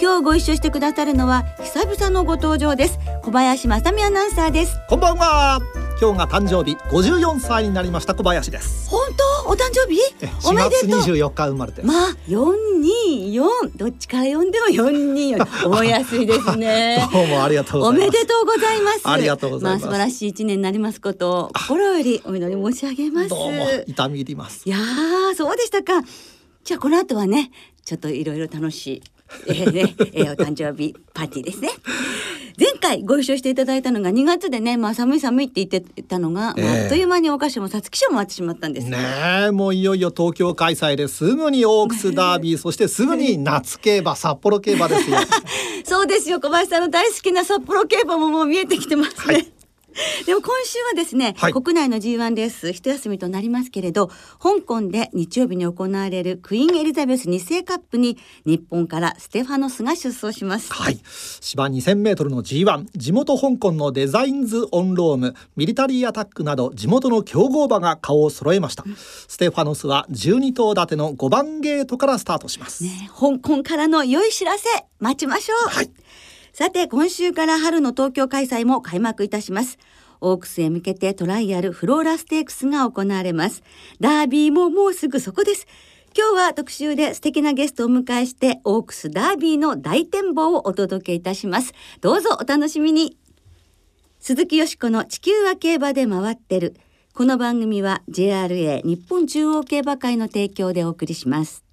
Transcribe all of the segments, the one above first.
今日ご一緒してくださるのは久々のご登場です。小林正美アナウンサーです。こんばんは。今日が誕生日。54歳になりました小林です。本当？お誕生日？お4めで月とう。24日生まれてまあ424どっちから読んでも424覚えやすいですね。どうもありがとうごおざいます。めでとうございます。ありがとうございます。あ、素晴らしい一年になりますことを心よりお祈り申し上げます。どうも痛み入ります。いやー、そうでしたか。じゃあこの後はね、ちょっといろいろ楽しい。えーね、えーお誕生日パーティーですね。前回ご一緒していただいたのが2月でね、まあ寒い寒いって言ってたのが、まあええあっという間にお菓子も皐月賞も終わってしまったんです。ねえもういよいよ東京開催ですぐにオークスダービー そしてすぐに夏競馬札幌競馬ですよ そうですよ小林さんの大好きな札幌競馬ももう見えてきてますね。はい でも今週はですね、はい。国内の G1 レース一休みとなりますけれど香港で日曜日に行われるクイーンエリザベス2世カップに日本からステファノスが出走します。はい。芝2000メートルの G1 地元香港のデザインズ・オンロームミリタリーアタックなど地元の強豪馬が顔を揃えました、ステファノスは12頭立ての5番ゲートからスタートします、ね、香港からの良い知らせ待ちましょう、はいさて今週から春の東京開催も開幕いたします。オークスへ向けてトライアルフローラステークスが行われます。ダービーももうすぐそこです。今日は特集で素敵なゲストをお迎えしてオークスダービーの大展望をお届けいたします。どうぞお楽しみに。鈴木よしこの地球は競馬で回ってる。この番組は JRA 日本中央競馬会の提供でお送りします。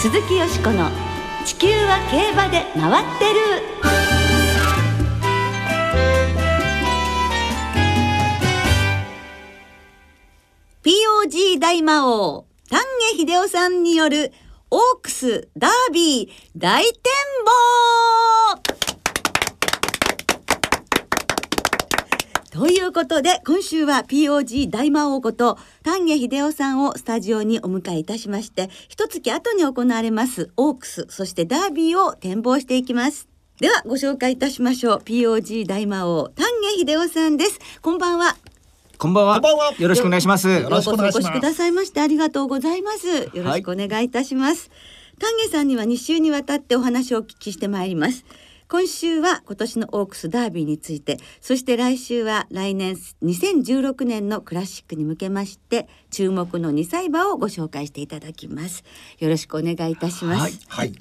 鈴木よしこの地球は競馬で回ってる「POG 大魔王丹下秀夫さんによるオークスダービー大展望」ということで今週は POG 大魔王こと丹下秀夫さんをスタジオにお迎えいたしまして一月後に行われますオークスそしてダービーを展望していきます。ではご紹介いたしましょう。POG 大魔王丹下秀夫さんです。こんばんは。こんばんは。こんばんは。よろしくお願いします。よろしくお願いします。くださいましてありがとうございます。よろしくお願いいたします、丹下さんには2週にわたってお話をお聞きしてまいります今週は今年のオークスダービーについてそして来週は来年2016年のクラシックに向けまして注目の2歳馬をご紹介していただきます。よろしくお願いいたします、はいはい、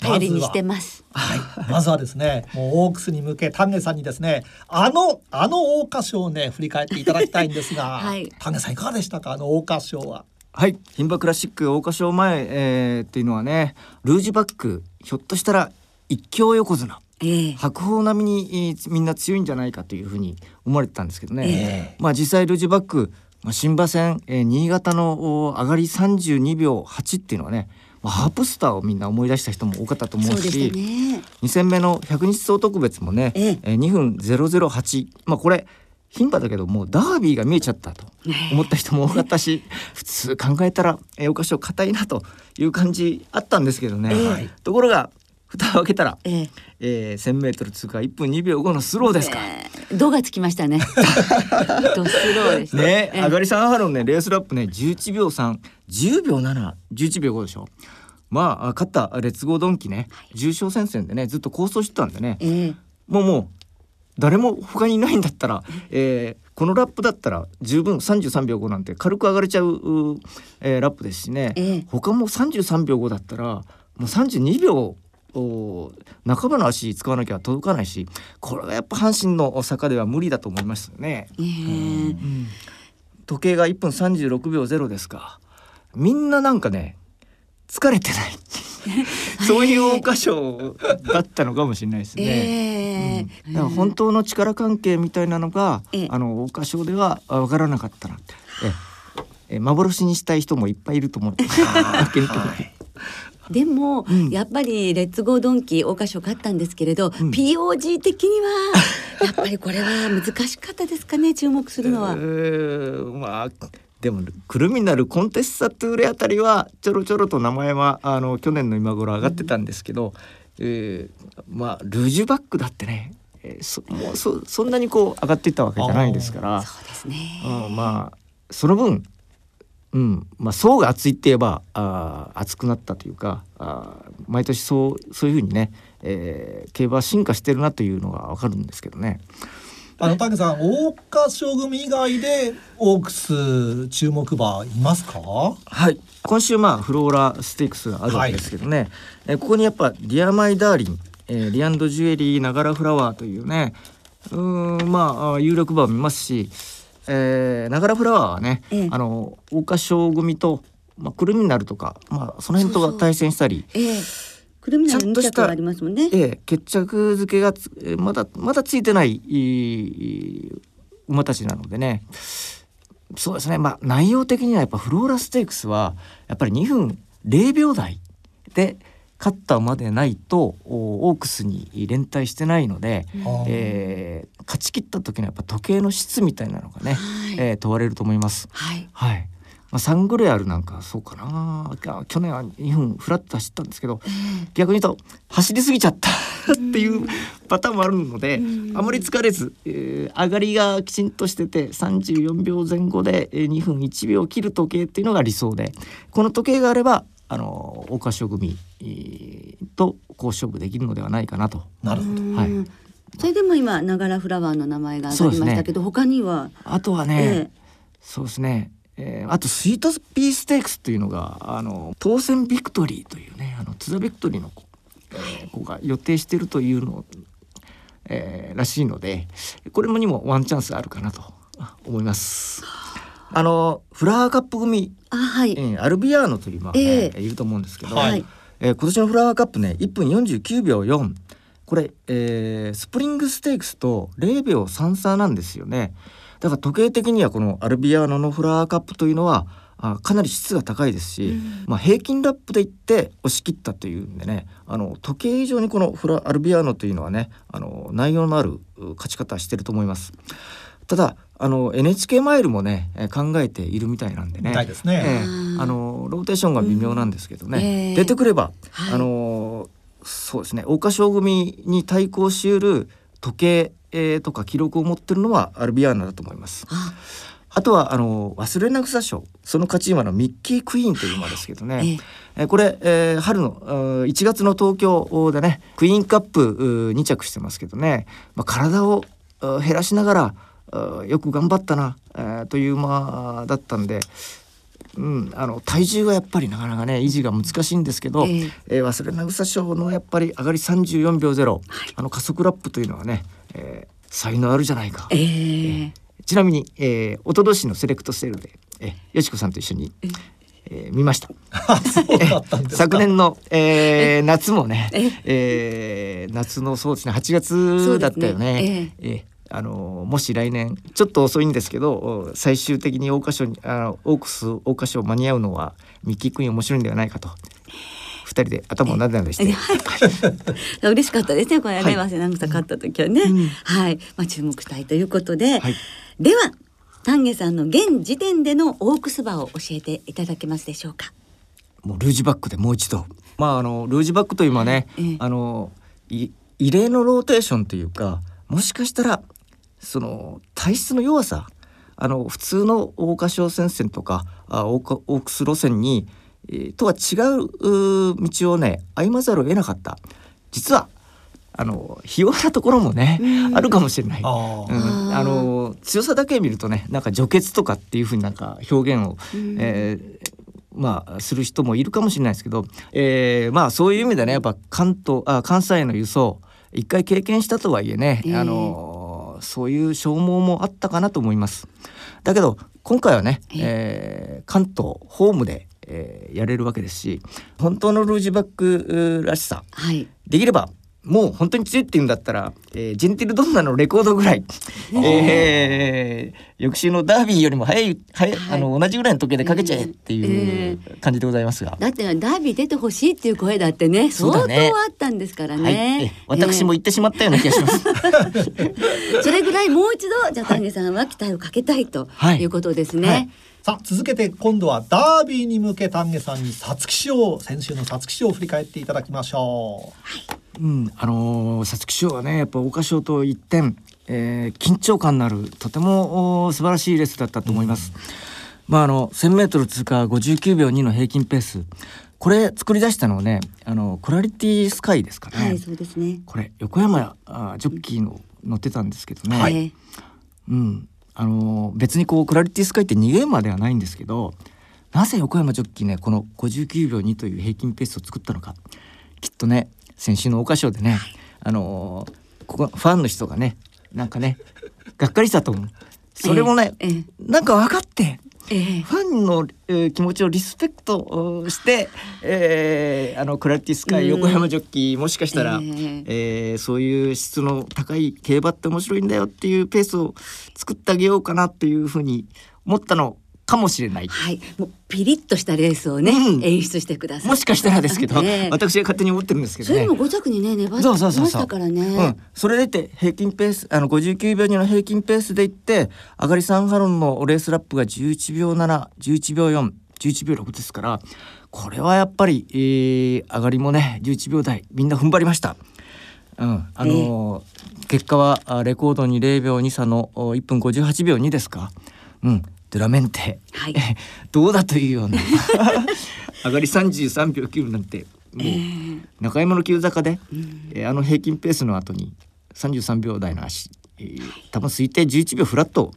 頼りにしてます。はい、まずはですね、もうオークスに向け丹下さんにですね、あのあの桜花賞をね振り返っていただきたいんですが、はい。丹下さんいかがでしたか？あの桜花賞は。はい。牝馬クラシック桜花賞前、えー、っていうのはね、ルージュバックひょっとしたら一強横綱。ええ。白鵬並みにえーみんな強いんじゃないかというふうに思われてたんですけどね。えまあ実際ルージュバック、まあ、新馬戦、えー新潟のお上がり32秒8っていうのはね、まあ、ハープスターをみんな思い出した人も多かったと思そうししたね。2戦目の100日総特別もね、ええ。えー2分008まあこれ牝馬だけどもうダービーが見えちゃったと思った人も多かったし 普通考えたらえーお菓子を硬いなという感じあったんですけどね、ええ。はい。ところが蓋を開けたら、ええ。えー、1,000m 通過1分2秒5のスローですか。ええ。度がつきましたね。ドスローでした。ね、ええ。上がり3ハロンねレースラップね11秒310秒711秒5でしょ。まあ勝ったレッツゴードンキね重賞戦線でねずっと構想してたんでね。ええ。もうもう誰も他にいないんだったら、えーこのラップだったら十分33秒5なんて軽く上がれちゃう、えーラップですしね、ええ。他も33秒5だったらもう32秒お半ばの足使わなきゃ届かないしこれはやっぱ阪神の坂では無理だと思いますよね。ええ。時計が1分36秒0ですか。みんななんかね疲れてない。そういう桜花賞だったのかもしれないですね。ええ。だから本当の力関係みたいなのが、ええ。あの桜花賞ではあ分からなかったなって。ええ。幻にしたい人もいっぱいいると思う。わけにいかないでも、うん。やっぱりレッツゴードンキー桜花賞勝ったんですけれど、ん。POG 的には やっぱりこれは難しかったですかね注目するのは。う。ーんまあでもクルミナルコンテッサトゥーレあたりはちょろちょろと名前はあの去年の今頃上がってたんですけど、えーまあルージュバックだってね、えーそもうそそんなにこう上がっていったわけじゃないですから。そうですね。うん、まあその分、うん。まあ、層が厚いって言えばあー厚くなったというかあー毎年そうそういうふうにね、えー競馬は進化してるなというのがわかるんですけどね。あの竹さん桜花賞組以外でオークス注目馬いますか？はい。今週まあフローラステークスがあるわけですけどね、えーここにやっぱ「ディアマイダーリン」えーリアンドジュエリーナガラフラワー」というねうーんまあ有力馬を見ますしえーながらフラワーはね、ええ。あの桜花賞組と、まあ、クルミナルとか、まあ、その辺とそうそう。対戦したりええ。くるみなる2ちゃんとした着がありますもんね。ええ、決着付けがつえーまだまだついてないいい馬たちなのでね。そうですね。まあ内容的にはやっぱフローラステークスはやっぱり2分0秒台で勝った馬でないとおオークスに連帯してないので、えー勝ち切った時のやっぱ時計の質みたいなのがね、はい。えー問われると思います。はい。はい。まあ、サングレアルなんかそうかな。あ去年は2分フラッと走ったんですけど逆に言うと走りすぎちゃったっていうパターンもあるのでうん。あまり疲れず、えー上がりがきちんとしてて34秒前後でえー2分1秒切る時計っていうのが理想でこの時計があればあの桜花賞組えーとこう勝負できるのではないかなと。なるほど。うんはい。それでも今ながらフラワーの名前が挙がりましたけど、他には、あとはね、えそうですね、えーあとスイートピーステークスっていうのがあの当選ビクトリーというねあの津田ビクトリーの子,、えー子が予定しているというの、えーらしいのでこれもにもワンチャンスあるかなと思います。あのフラワーカップ組、あはい、えーアルビアーノという馬が、ねええ。いると思うんですけど、はい。えー今年のフラワーカップね1分49秒4これ、えースプリングステークスと0秒33なんですよね。だから時計的にはこのアルビアーノのフラワーカップというのはあかなり質が高いですし、うん。まあ、平均ラップでいって押し切ったというんでねあの時計以上にこのフラアルビアーノというのはねあの内容のあるう勝ち方してると思います。ただあの NHK マイルもねえー考えているみたいなんでね。ね。えあー。あのローテーションが微妙なんですけどね、うん。ええ出てくれば、はい。あのそうですね。桜花賞組に対抗しうる時計、えーとか記録を持ってるのはアルビアーナだと思います。あ。あとはあの忘れな草賞その勝ち馬のミッキークイーンという馬ですけどね、ええ。えーこれ、えー春のうー1月の東京でねクイーンカップうー2着してますけどね、まあ、体を減らしながらよく頑張ったな、えーという馬だったんで。うん、あの体重はやっぱりなかなかね維持が難しいんですけど、ええ。えー忘れな草賞のやっぱり上がり34秒0、あの加速ラップというのはね、えー才能あるじゃないか。ええ。ちなみに、えー、おととしのセレクトセールで、えー、よしこさんと一緒に、えー見ました。昨年の、えー、夏もねえ、え。ー、夏のそうですね8そうですね。月だったよね。えーあのもし来年ちょっと遅いんですけどお最終的に桜花賞にあのオークス桜花賞間に合うのはミッキークイーン面白いんではないかと。二人で頭をなでなでして、嬉しかったですねこれね、はい。早稲田草勝った時はね、うん。はい、まあ、注目したいということで、はい。では丹下さんの現時点でのオークス馬を教えていただけますでしょうか。もうルージュバックでもう一度。まああのルージュバックという今ね、ええ。あのい異例のローテーションというかもしかしたらその体質の弱さ。あの普通の桜花賞戦線とかあオークス路線に、えーとは違う道をね歩まざるを得なかった。実はあのひ弱なところもねうん。あるかもしれない。あうーん、あの強さだけ見るとねなんか除血とかっていうふうになんか表現を、うん。えーまあする人もいるかもしれないですけど、えーまあそういう意味でねやっぱ関東あ関西への輸送一回経験したとはいえね、ええ。あのそういう消耗もあったかなと思います。だけど今回はね、ええー関東ホームで、えーやれるわけですし本当のルージュバックらしさはいできればもう本当に強いって言うんだったら、えー、ジェンティルドンナのレコードぐらい、えー、翌週のダービーよりも早い早い、はい。あの同じぐらいの時計でかけちゃえってえいう感じでございますが。だってダービー出てほしいっていう声だってね相当そうだね。あったんですからはい、ねえ。私も言ってしまったような気がします。ええ それぐらいもう一度じゃあ丹下さんは期待をかけたいとはい。いうことですね。はい。さあ続けて今度はダービーに向け丹下さんに皐月賞を先週の皐月賞を振り返っていただきましょうん、あのー皐月賞はねやっぱ桜花賞と一点、えー緊張感のあるとてもお素晴らしいレースだったと思います。まああの 1,000m 通過59秒2の平均ペース。これ作り出したのはねあのクラリティスカイですかね。はいそうですね。これ横山あジョッキーの乗ってたんですけどね、はい。ええうん、あのー別にこうクラリティスカイって逃げ馬ではないんですけどなぜ横山ジョッキーねこの59秒2という平均ペースを作ったのか。きっとね先週の桜花賞でね、あのーここファンの人がねなんかねがっかりしたと思う。それもね、ええなんか分かってええ。ファンの、えー気持ちをリスペクトおして、えーあのクラリティスカイ横山ジョッキーもしかしたら、ええ。えーそういう質の高い競馬って面白いんだよっていうペースを作ってあげようかなっていうふうに思ったのかもしれない。はい、もうピリッとしたレースをね、うん演出してください。もしかしたらですけど、ええ私が勝手に思ってるんですけどねそれでも。5着にね粘ってましたからね。うん、それでいて平均ペースあの59秒2の平均ペースでいって上がり3ハロンのレースラップが11秒711秒411秒6ですからこれはやっぱり、えー上がりもね11秒台みんな踏ん張りました。うん、あのー結果はあレコードに0秒2差のお1分58秒2ですか。うん、ドゥラメンテ、はい どうだというような 上がり33秒9なんてもう中山の急坂で、えーあの平均ペースの後に33秒台の足、えー多分推定11秒フラット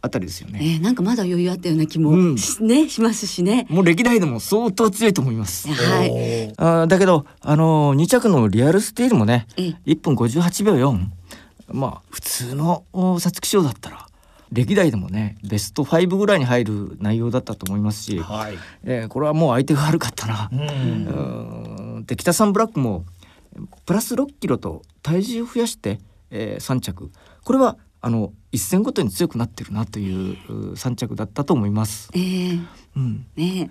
あたりですよね。えーなんかまだ余裕あったような気も、うんしねしますしね。もう歴代でも相当強いと思います。う。はい。あーだけど、あのー、2着のリアルスティールもねええ1分58秒4まあ普通のお皐月賞だったら歴代でもねベスト5ぐらいに入る内容だったと思いますし、はい。えーこれはもう相手が悪かったな。うん。で北三ブラックもプラス6キロと体重を増やして、え3着これはあの一戦ごとに強くなってるなというう3着だったと思います。えーうんね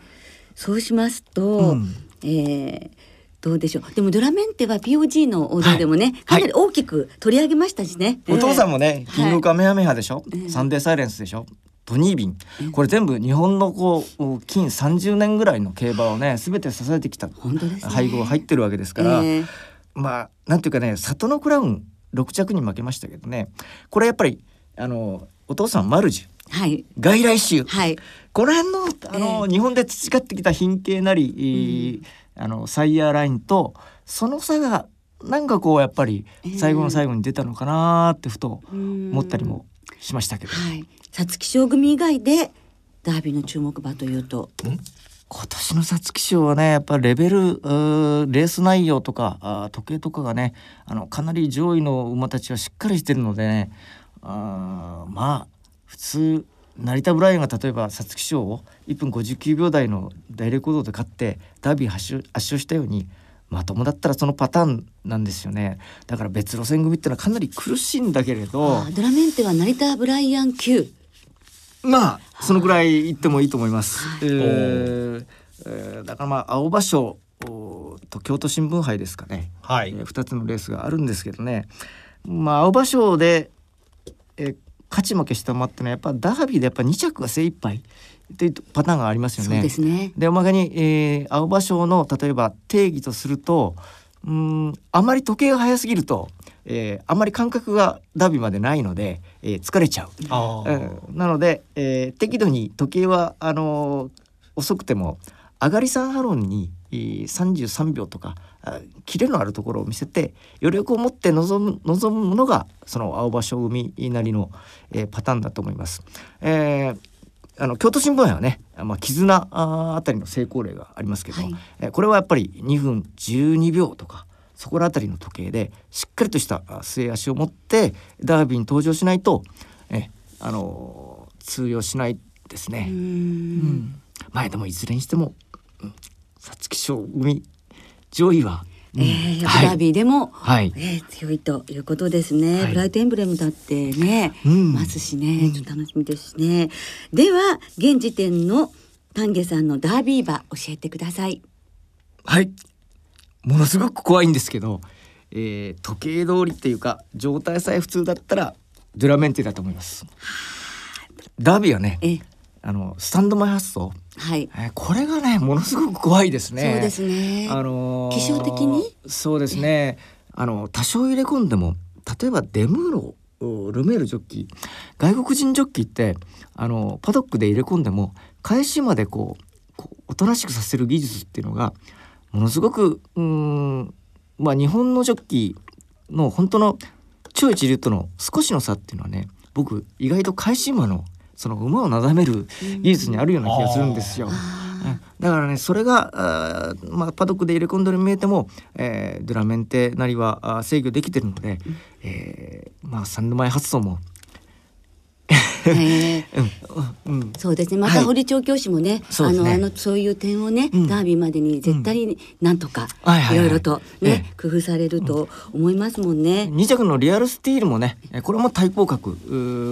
そうしますと、うんえーどうでしょう。でもドラメンテは POG の王道でもね、かなり大きく取り上げましたしね、お父さんももね、キングカメハメハでしょ、ええサンデーサイレンスでしょ？トニービン。これ全部日本のこう近30年ぐらいの競馬をね全て支えてきた配合が入ってるわけですから、えーまあなんていうかね里のクラウン6着に負けましたけどね。これやっぱりあのお父さんマルジュ。はい。外来種。はい。この辺のあの、え日本で培ってきた品形なり、えーあのサイヤーラインとその差がなんかこうやっぱり最後の最後に出たのかなーってふと思思ったりもしましたけど、はい。皐月賞組以外でダービーの注目馬というと。今年の皐月賞はねやっぱレベルレース内容とか時計とかがねあのかなり上位の馬たちはしっかりしてるのでねあーまあ普通成田ブライアンが例えば皐月賞を1分59秒台の大レコードで勝ってダービー発勝圧勝したようにまともだったらそのパターンなんですよね。だから別路線組ってのはかなり苦しいんだけれどドラメンテは成田ブライアン級まあそのぐらい言ってもいいと思います。はい。えーえーだからまあ青葉賞おと京都新聞杯ですかね、はい。えー、2つのレースがあるんですけどね。まあ青葉賞で、えー勝ち負けした馬ってのはやっぱダービーでやっぱ2着が精一杯っていうパターンがありますよね。そうですねでおまけに、えー青葉賞の例えば定義とするとうーんあまり時計が早すぎると、えーあまり感覚がダービーまでないので、えー疲れちゃう。うんなので、えー適度に時計はあのー遅くても上がり3ハロンに、えー33秒とかあキレのあるところを見せて余力を持って臨む望むのがその青葉賞組なりの、えーパターンだと思います。えーあの京都新聞杯はね、まあ、絆あたりの成功例がありますけど、はいえーこれはやっぱり2分12秒とかそこら辺りの時計でしっかりとしたあ末足を持ってダービーに登場しないと、えあのー通用しないですね。うんんまあでもいずれにしてもうん皐月賞組上位はえー、はい。ダービーでも、はい。えー強いということですね、はい。ブライトエンブレムだってね、うん。ますしね。ちょっと楽しみですしね、では現時点の丹下さんのダービー馬教えてください。はい。ものすごく怖いんですけど、えー時計通りっていうか状態さえ普通だったらドゥラメンテだと思います。ダービーはねえあのスタンド前発想、はい。えーこれがねものすごく怖いですね。そうですね。あのー気象的に？そうですね。あの多少入れ込んでも例えばデムーロおルメールジョッキ。ー外国人ジョッキーってあのパドックで入れ込んでも返しまでこうこうおとなしくさせる技術っていうのがものすごくうーんまあ日本のジョッキーの本当の超一流との少しの差っていうのはね僕意外と返し馬のその馬をなだめる技術にあるような気がするんですよ。うんだからねそれがあーまあ、パドックで入れ込んでる見えても、えードゥラメンテなりは制御できてるので、えーまあ三度前発想も、そうですね。まはい。た堀調教師もね,、あのあのそういう点をね、うん。ダービーまでに絶対になんとかはいろいろとね、え工夫されると思いますもんね。2着のリアルスティールもねえーこれも対抗格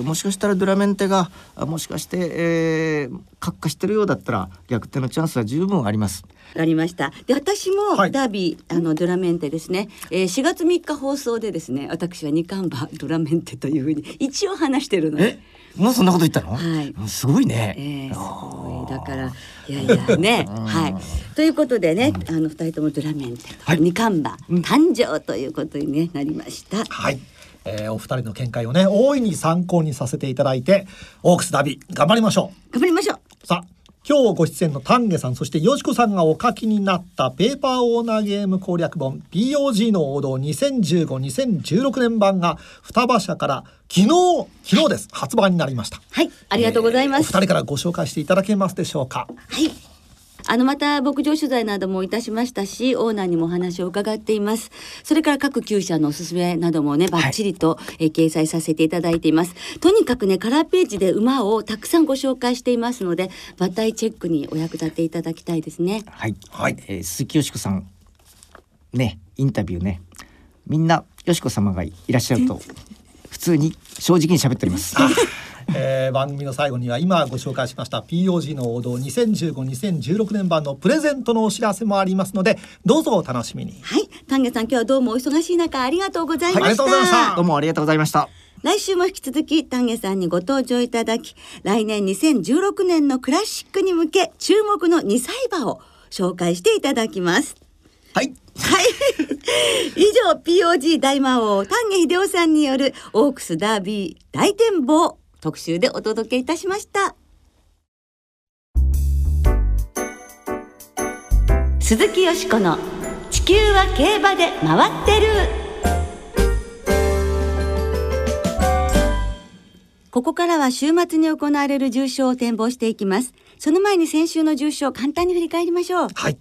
もしかしたらドゥラメンテがあもしかして、えー、閣下してるようだったら逆転のチャンスは十分あります。わかりました。で、私もはい。ダービー、あのドラメンテですね。えー、4月3日放送でですね、私は二冠馬ドラメンテというふうに一応話してるので。え？もうそんなこと言ったの、はい。うんすごいね。えー、すごい。だからいやいやね。はい。ということでねあの二人ともドラメンテとはい。二冠馬誕生ということに、ね、なりました。はい、えーお二人の見解をね大いに参考にさせていただいてオークスダービー頑張りましょ頑張りましょう。う。さあ今日ご出演の丹下さんそしてよしこさんがお書きになったペーパーオーナーゲーム攻略本 POG の王道2015-2016年版が双葉社から昨日昨日です発売になりましたはい、ありがとうございます。お二人からご紹介していただけますでしょうかはい。あのまた牧場取材などもいたしましたしオーナーにもお話を伺っています。それから各厩舎のおすすめなどもねバッチリと、えー掲載させていただいています。とにかくねカラーページで馬をたくさんご紹介していますので馬体チェックにお役立ていただきたいですね。はい、はい。えー鈴木よしこさんねインタビューね。みんなよしこ様がいらっしゃると普通に正直に喋っております。えー番組の最後には今ご紹介しました POG の王道2015-2016年版のプレゼントのお知らせもありますのでどうぞお楽しみに。はい。丹下さん今日はどうもお忙しい中ありがとうございました、はいありがとうございました。どうもありがとうございました。来週も引き続き丹下さんにご登場いただき来年2016年のクラシックに向け注目の2歳馬を紹介していただきます。はい。はい。以上 POG 大魔王丹下秀夫さんによるオークスダービー大展望特集でお届けいたしました。鈴木よしこの地球は競馬で回ってる。ここからは週末に行われる重賞を展望していきます。その前に先週の重賞簡単に振り返りましょう。はい。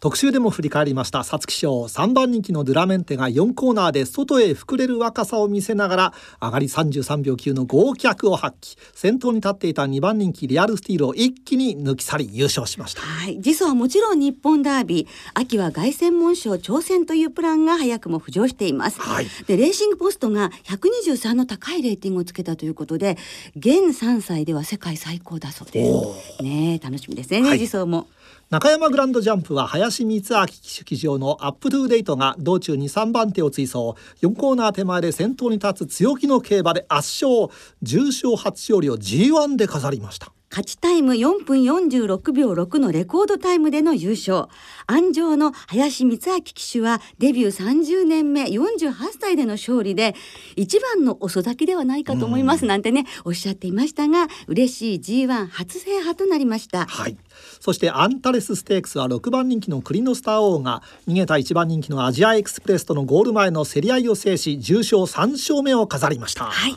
特集でも振り返りました。皐月賞。3番人気のドゥラメンテが4コーナーで外へ膨れる若さを見せながら上がり33秒9の豪脚を発揮。先頭に立っていた2番人気リアルスティールを一気に抜き去り優勝しました。はい、はもちろん日本ダービー。秋は凱旋門賞挑戦というプランが早くも浮上しています、はい。でレーシングポストが123の高いレーティングをつけたということで現3歳では世界最高だそうです。ねえ楽しみですね、はい。次走も。中山グランドジャンプは林満明騎手騎乗のアップトゥーデイトが道中に3番手を追走。4コーナー手前で先頭に立つ強気の競馬で圧勝。重賞初勝利を G1 で飾りました勝ちタイム4分46秒6のレコードタイムでの優勝安城の林光明騎手はデビュー30年目48歳での勝利で一番の遅咲きではないかと思いますなんてねおっしゃっていましたが嬉しい G1 初制覇となりましたはい。そしてアンタレスステークスは6番人気のクリノスターオーが逃げた1番人気のアジアエクスプレスとのゴール前の競り合いを制し重賞3勝目を飾りました。はい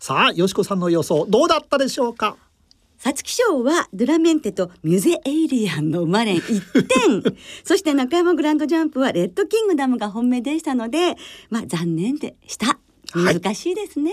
さあ、よしこさんの予想どうだったでしょうか？皐月賞はドゥラメンテとミュゼエイリアンの馬連1点。そして中山グランドジャンプはレッドキングダムが本命でしたのでまあ残念でした。はい。難しいですね、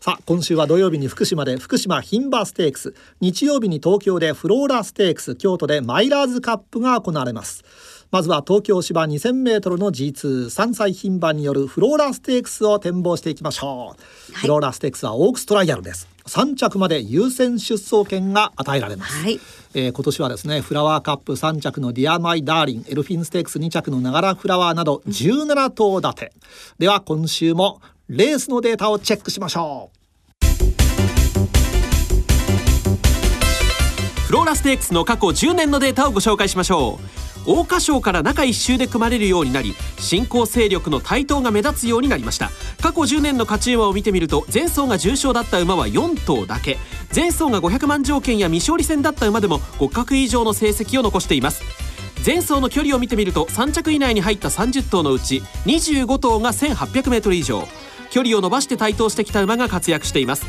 さあ今週は土曜日に福島で福島牝馬ステークス。日曜日に東京でフローラステークス京都でマイラーズカップが行われますまずは東京芝 2000m の G23 歳牝馬によるフローラステークスを展望していきましょう、フローラステークスはオークストライアルです。3着まで優先出走権が与えられます、はい。えー今年はですねフラワーカップ3着のディアマイダーリンエルフィンステークス2着のナガラフラワーなど17頭立て、では今週もレースのデータをチェックしましょフローラステークスの過去10年のデータをご紹介しましょう桜花賞から中1周で組まれるようになり新興勢力の台頭が目立つようになりました。過去10年の勝ち馬を見てみると前走が重賞だった馬は4頭だけ。前走が500万条件や未勝利戦だった馬でも互角以上の成績を残しています。前走の距離を見てみると3着以内に入った30頭のうち25頭が 1800m 以上。距離を伸ばして台頭してきた馬が活躍しています。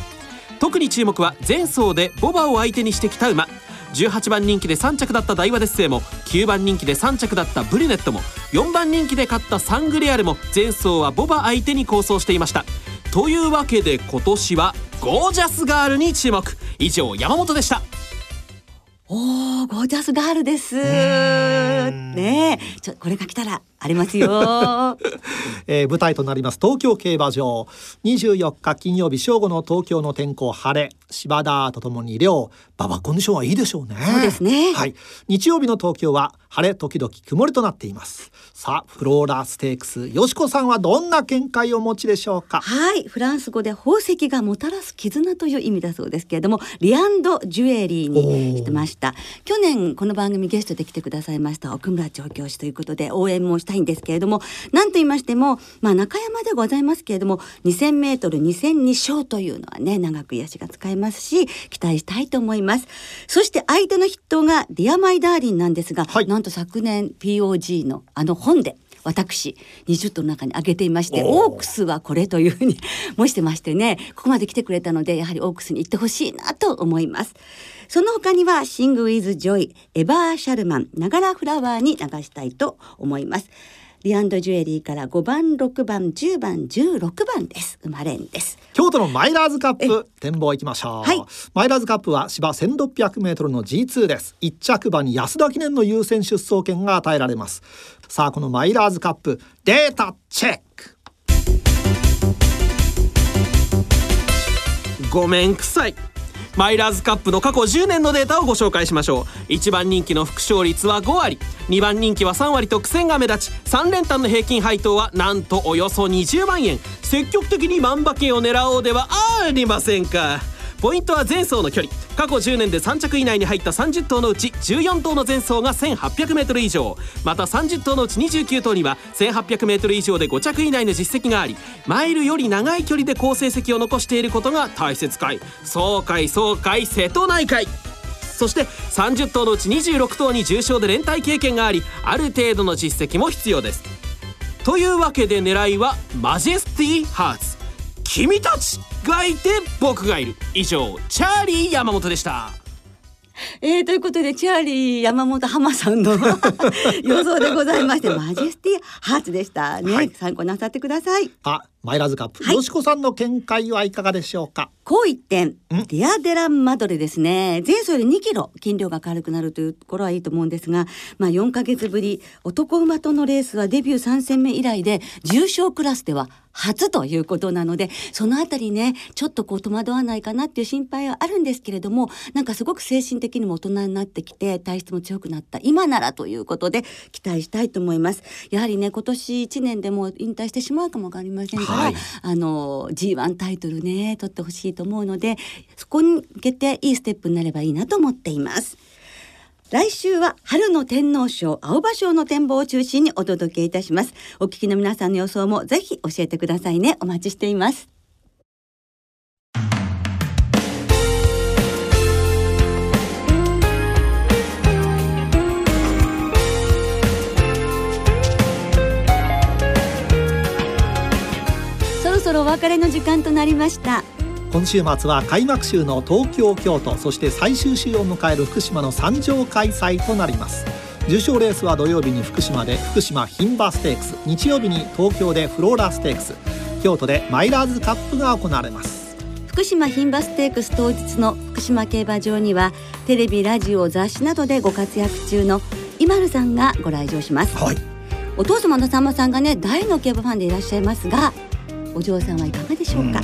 特に注目は前走でボバを相手にしてきた馬。18番人気で3着だった大和デッセイも9番人気で3着だったブリネットも4番人気で勝ったサングレアルも前走はボバ相手に構想していました。というわけで今年はゴージャスガールに注目。以上山本でした。おーゴージャスガールです。ねえ。ちょこれが来たらありますよ。う、えー舞台となります東京競馬場。24日金曜日正午の東京の天候晴れ。芝田とともに量馬場コンディションはいいでしょうね。そうですね。はい。日曜日の東京は晴れ時々曇りとなっています。さあフローラステークスよしこさんはどんな見解をお持ちでしょうか？はい。フランス語で宝石がもたらす絆という意味だそうですけれどもリアンドジュエリーにしてました。去年この番組ゲストで来てくださいました奥村調教師ということで応援もしたいんですけれども何と言いましてもまあ中山でございますけれども 2000m2002 勝というのはね長くいい脚が使えますし期待したいと思います。そして相手の筆頭がディアマイダーリンなんですが、はい。なんと昨年 POG のあの本で私20頭の中に挙げていましてオークスはこれというふうに 申してましてねここまで来てくれたのでやはりオークスに行ってほしいなと思います。その他にはシング・ウィズ・ジョイエバー・シャルマンながらフラワーに流したいと思いますリアンドジュエリーから5番6番10番16番です。生まれんです。京都のマイラーズカップ展望いきましょう、はい。マイラーズカップは芝 1600m の G2 です。1着馬に安田記念の優先出走権が与えられます。さあこのマイラーズカップデータチェック。ごめんくさいマイラーズカップの過去10年のデータをご紹介しましょう。1番人気の副勝率は5割。2番人気は3割と苦戦が目立ち3連単の平均配当はなんとおよそ20万円。積極的に万馬券を狙おうではありませんか。ポイントは前走の距離。過去10年で3着以内に入った30頭のうち14頭の前走が 1800m 以上。また30頭のうち29頭には 1800m 以上で5着以内の実績がありマイルより長い距離で好成績を残していることが大切かい。そうかいそうかい瀬戸内海。そして30頭のうち26頭に重賞で連帯経験がありある程度の実績も必要です。というわけで狙いはマジェスティーハーツ。君たちがいて僕がいる。以上チャーリー山本でした。えー、ということでチャーリー山本浜さんの 予想でございましてマジェスティハーツでしたね、はい。参考なさってください。あマイラーズカップ、はい。よしこさんの見解はいかがでしょうか？こう一点ディアデランマドレですね。前走より2キロ筋量が軽くなるというところはいいと思うんですがまあ4ヶ月ぶり男馬とのレースはデビュー3戦目以来で重賞クラスでは初ということなのでそのあたりねちょっとこう戸惑わないかなっていう心配はあるんですけれどもなんかすごく精神的にも大人になってきて体質も強くなった今ならということで期待したいと思います。やはりね今年1年でもう引退してしまうかもわかりませんから、はい。あの G1 タイトルね取ってほしいと思うのでそこに向けていいステップになればいいなと思っています。来週は春の天皇賞青葉賞の展望を中心にお届けいたします。お聞きの皆さんの予想もぜひ教えてくださいね。お待ちしています。お別れの時間となりました。今週末は開幕週の東京京都そして最終週を迎える福島の三場開催となります。重賞レースは土曜日に福島で福島牝馬ステークス日曜日に東京でフローラステークス京都でマイラーズカップが行われます。福島牝馬ステークス当日の福島競馬場にはテレビラジオ雑誌などでご活躍中の今るさんがご来場します、はい。お父様のさんまさんがね大の競馬ファンでいらっしゃいますがお嬢さんはいかがでしょうか、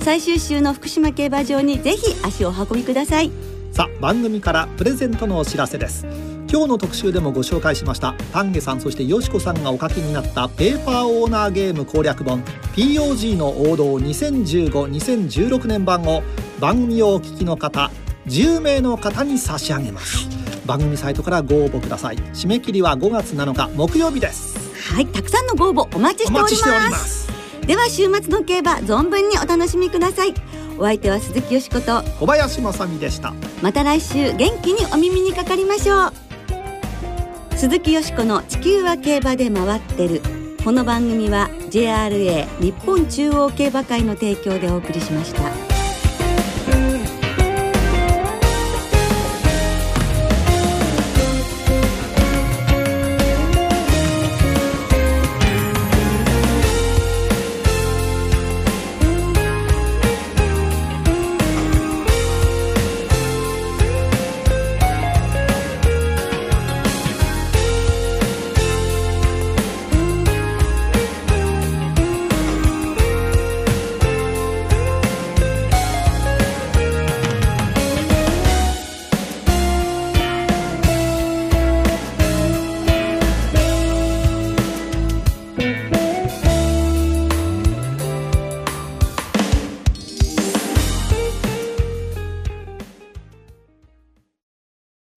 最終週の福島競馬場にぜひ足をお運びください。さあ番組からプレゼントのお知らせです。今日の特集でもご紹介しました。丹下さんそしてよしこさんがお書きになったペーパーオーナーゲーム攻略本 POG の王道2015-2016年版を番組をお聞きの方10名の方に差し上げます。番組サイトからご応募ください。締め切りは5月7日木曜日です。はいたくさんのご応募お待ちしておりますでは週末の競馬存分にお楽しみください。お相手は鈴木よしこと。小林正美でした。また来週元気にお耳にかかりましょう。鈴木よしこの地球は競馬で回ってる。この番組は JRA 日本中央競馬会の提供でお送りしました。